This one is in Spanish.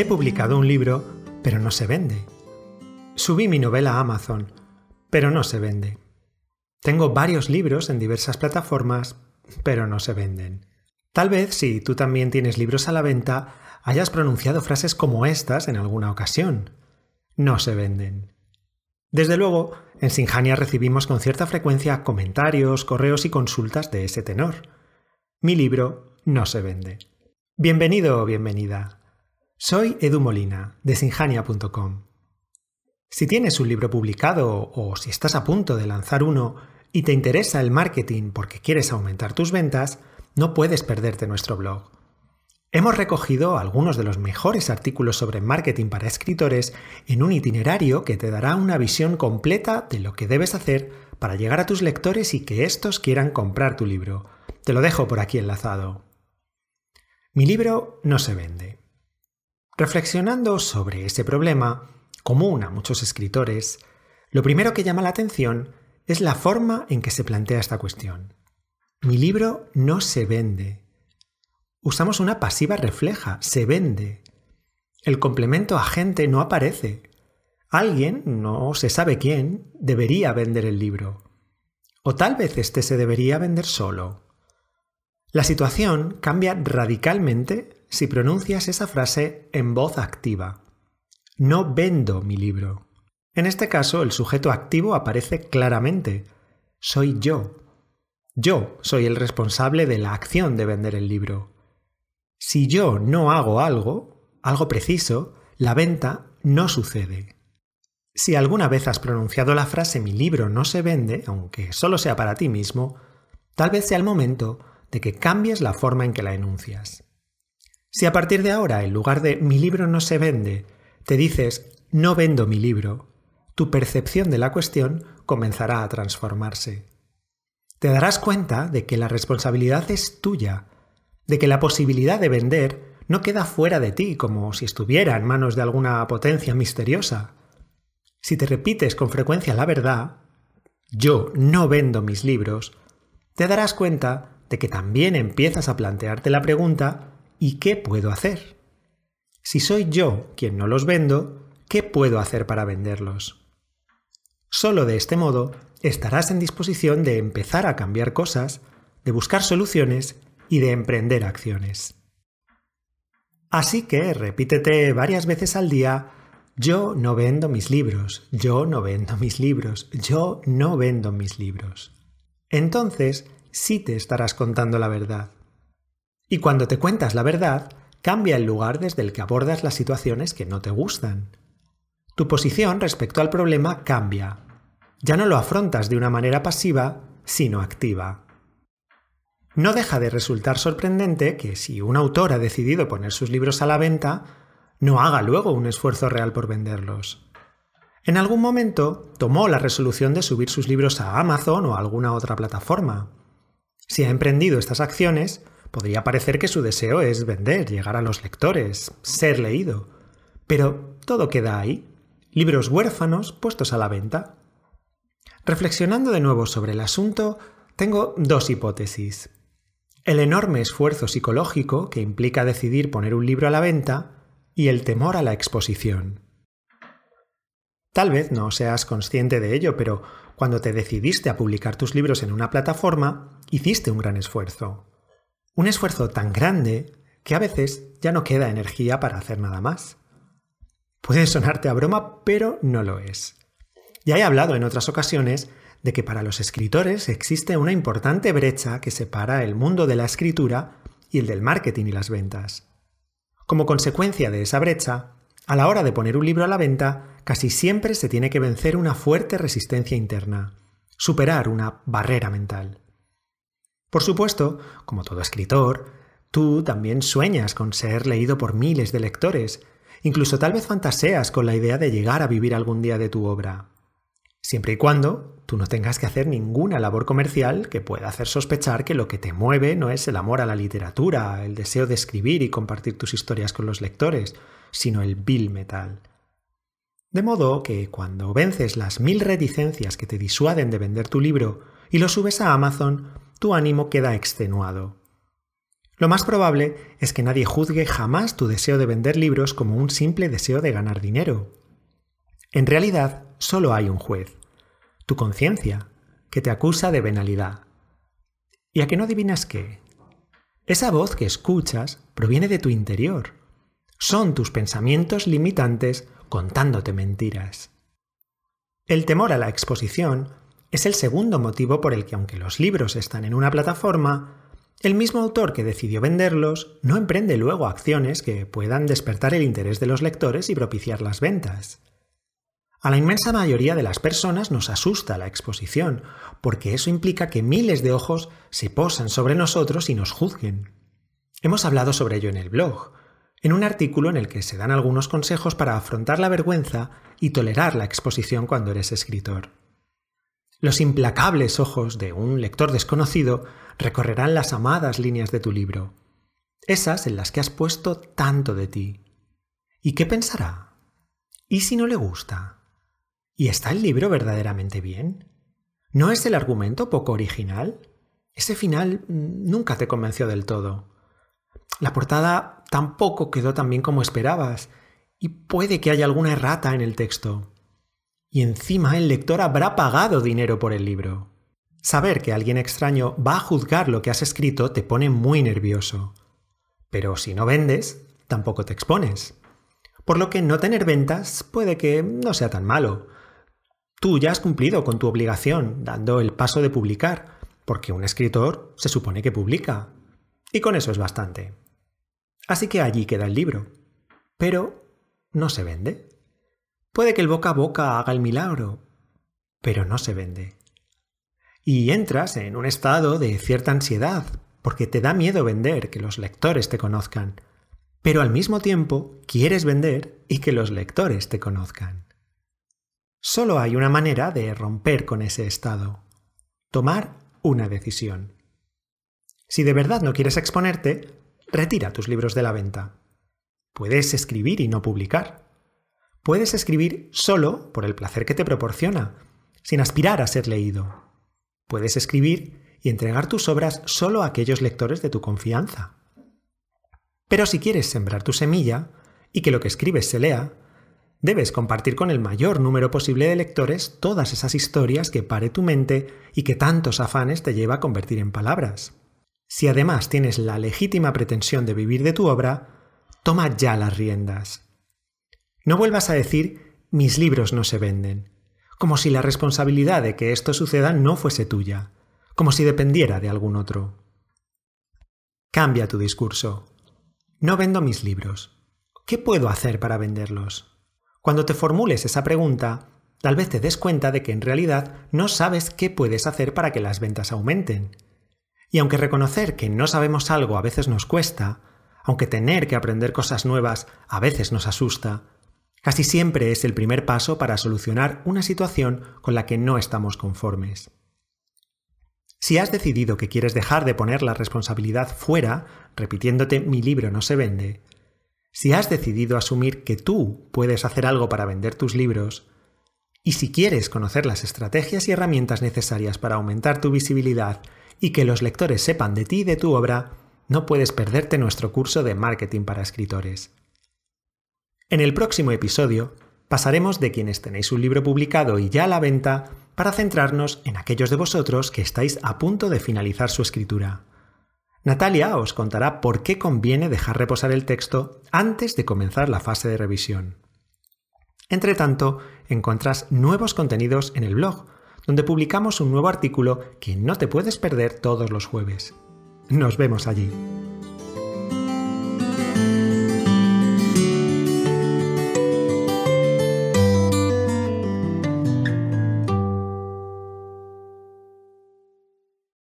He publicado un libro, pero no se vende. Subí mi novela a Amazon, pero no se vende. Tengo varios libros en diversas plataformas, pero no se venden. Tal vez si tú también tienes libros a la venta, hayas pronunciado frases como estas en alguna ocasión. No se venden. Desde luego, en Sinjania recibimos con cierta frecuencia comentarios, correos y consultas de ese tenor. Mi libro no se vende. Bienvenido o bienvenida. Soy Edu Molina, de sinjania.com. Si tienes un libro publicado o si estás a punto de lanzar uno y te interesa el marketing porque quieres aumentar tus ventas, no puedes perderte nuestro blog. Hemos recogido algunos de los mejores artículos sobre marketing para escritores en un itinerario que te dará una visión completa de lo que debes hacer para llegar a tus lectores y que éstos quieran comprar tu libro. Te lo dejo por aquí enlazado. Mi libro no se vende. Reflexionando sobre ese problema, común a muchos escritores, lo primero que llama la atención es la forma en que se plantea esta cuestión. Mi libro no se vende. Usamos una pasiva refleja, se vende. El complemento agente no aparece. Alguien, no se sabe quién, debería vender el libro. O tal vez este se debería vender solo. La situación cambia radicalmente si pronuncias esa frase en voz activa. No vendo mi libro. En este caso, el sujeto activo aparece claramente. Soy yo. Yo soy el responsable de la acción de vender el libro. Si yo no hago algo, algo preciso, la venta no sucede. Si alguna vez has pronunciado la frase mi libro no se vende, aunque solo sea para ti mismo, tal vez sea el momento de que cambies la forma en que la enuncias. Si a partir de ahora, en lugar de mi libro no se vende, te dices no vendo mi libro, tu percepción de la cuestión comenzará a transformarse. Te darás cuenta de que la responsabilidad es tuya, de que la posibilidad de vender no queda fuera de ti como si estuviera en manos de alguna potencia misteriosa. Si te repites con frecuencia la verdad, yo no vendo mis libros, te darás cuenta de que también empiezas a plantearte la pregunta ¿y qué puedo hacer? Si soy yo quien no los vendo, ¿qué puedo hacer para venderlos? Solo de este modo estarás en disposición de empezar a cambiar cosas, de buscar soluciones y de emprender acciones. Así que repítete varias veces al día, yo no vendo mis libros, yo no vendo mis libros, yo no vendo mis libros. Entonces sí te estarás contando la verdad. Y cuando te cuentas la verdad, cambia el lugar desde el que abordas las situaciones que no te gustan. Tu posición respecto al problema cambia. Ya no lo afrontas de una manera pasiva, sino activa. No deja de resultar sorprendente que si un autor ha decidido poner sus libros a la venta, no haga luego un esfuerzo real por venderlos. En algún momento tomó la resolución de subir sus libros a Amazon o a alguna otra plataforma. Si ha emprendido estas acciones, Podría parecer que su deseo es vender, llegar a los lectores, ser leído. Pero todo queda ahí. Libros huérfanos puestos a la venta. Reflexionando de nuevo sobre el asunto, tengo dos hipótesis. El enorme esfuerzo psicológico que implica decidir poner un libro a la venta y el temor a la exposición. Tal vez no seas consciente de ello, pero cuando te decidiste a publicar tus libros en una plataforma, hiciste un gran esfuerzo. Un esfuerzo tan grande que a veces ya no queda energía para hacer nada más. Puede sonarte a broma, pero no lo es. Ya he hablado en otras ocasiones de que para los escritores existe una importante brecha que separa el mundo de la escritura y el del marketing y las ventas. Como consecuencia de esa brecha, a la hora de poner un libro a la venta, casi siempre se tiene que vencer una fuerte resistencia interna, superar una barrera mental. Por supuesto, como todo escritor, tú también sueñas con ser leído por miles de lectores, incluso tal vez fantaseas con la idea de llegar a vivir algún día de tu obra. Siempre y cuando tú no tengas que hacer ninguna labor comercial que pueda hacer sospechar que lo que te mueve no es el amor a la literatura, el deseo de escribir y compartir tus historias con los lectores, sino el bill metal. De modo que cuando vences las mil reticencias que te disuaden de vender tu libro y lo subes a Amazon, tu ánimo queda extenuado. Lo más probable es que nadie juzgue jamás tu deseo de vender libros como un simple deseo de ganar dinero. En realidad, solo hay un juez, tu conciencia, que te acusa de venalidad. ¿Y a que no adivinas qué? Esa voz que escuchas proviene de tu interior. Son tus pensamientos limitantes contándote mentiras. El temor a la exposición es el segundo motivo por el que aunque los libros están en una plataforma, el mismo autor que decidió venderlos no emprende luego acciones que puedan despertar el interés de los lectores y propiciar las ventas. A la inmensa mayoría de las personas nos asusta la exposición, porque eso implica que miles de ojos se posan sobre nosotros y nos juzguen. Hemos hablado sobre ello en el blog, en un artículo en el que se dan algunos consejos para afrontar la vergüenza y tolerar la exposición cuando eres escritor. Los implacables ojos de un lector desconocido recorrerán las amadas líneas de tu libro, esas en las que has puesto tanto de ti. ¿Y qué pensará? ¿Y si no le gusta? ¿Y está el libro verdaderamente bien? ¿No es el argumento poco original? Ese final nunca te convenció del todo. La portada tampoco quedó tan bien como esperabas, y puede que haya alguna errata en el texto. Y encima el lector habrá pagado dinero por el libro. Saber que alguien extraño va a juzgar lo que has escrito te pone muy nervioso. Pero si no vendes, tampoco te expones. Por lo que no tener ventas puede que no sea tan malo. Tú ya has cumplido con tu obligación dando el paso de publicar, porque un escritor se supone que publica. Y con eso es bastante. Así que allí queda el libro. Pero no se vende. Puede que el boca a boca haga el milagro, pero no se vende. Y entras en un estado de cierta ansiedad, porque te da miedo vender, que los lectores te conozcan. Pero al mismo tiempo quieres vender y que los lectores te conozcan. Solo hay una manera de romper con ese estado. Tomar una decisión. Si de verdad no quieres exponerte, retira tus libros de la venta. Puedes escribir y no publicar. Puedes escribir solo por el placer que te proporciona, sin aspirar a ser leído. Puedes escribir y entregar tus obras solo a aquellos lectores de tu confianza. Pero si quieres sembrar tu semilla y que lo que escribes se lea, Debes compartir con el mayor número posible de lectores todas esas historias que pare tu mente y que tantos afanes te lleva a convertir en palabras. Si además tienes la legítima pretensión de vivir de tu obra, toma ya las riendas. No vuelvas a decir mis libros no se venden, como si la responsabilidad de que esto suceda no fuese tuya, como si dependiera de algún otro. Cambia tu discurso. No vendo mis libros. ¿Qué puedo hacer para venderlos? Cuando te formules esa pregunta, tal vez te des cuenta de que en realidad no sabes qué puedes hacer para que las ventas aumenten. Y aunque reconocer que no sabemos algo a veces nos cuesta, aunque tener que aprender cosas nuevas a veces nos asusta, casi siempre es el primer paso para solucionar una situación con la que no estamos conformes. Si has decidido que quieres dejar de poner la responsabilidad fuera, repitiéndote mi libro no se vende, si has decidido asumir que tú puedes hacer algo para vender tus libros, y si quieres conocer las estrategias y herramientas necesarias para aumentar tu visibilidad y que los lectores sepan de ti y de tu obra, no puedes perderte nuestro curso de marketing para escritores. En el próximo episodio pasaremos de quienes tenéis un libro publicado y ya a la venta para centrarnos en aquellos de vosotros que estáis a punto de finalizar su escritura. Natalia os contará por qué conviene dejar reposar el texto antes de comenzar la fase de revisión. Entre tanto, encontrás nuevos contenidos en el blog, donde publicamos un nuevo artículo que no te puedes perder todos los jueves. Nos vemos allí.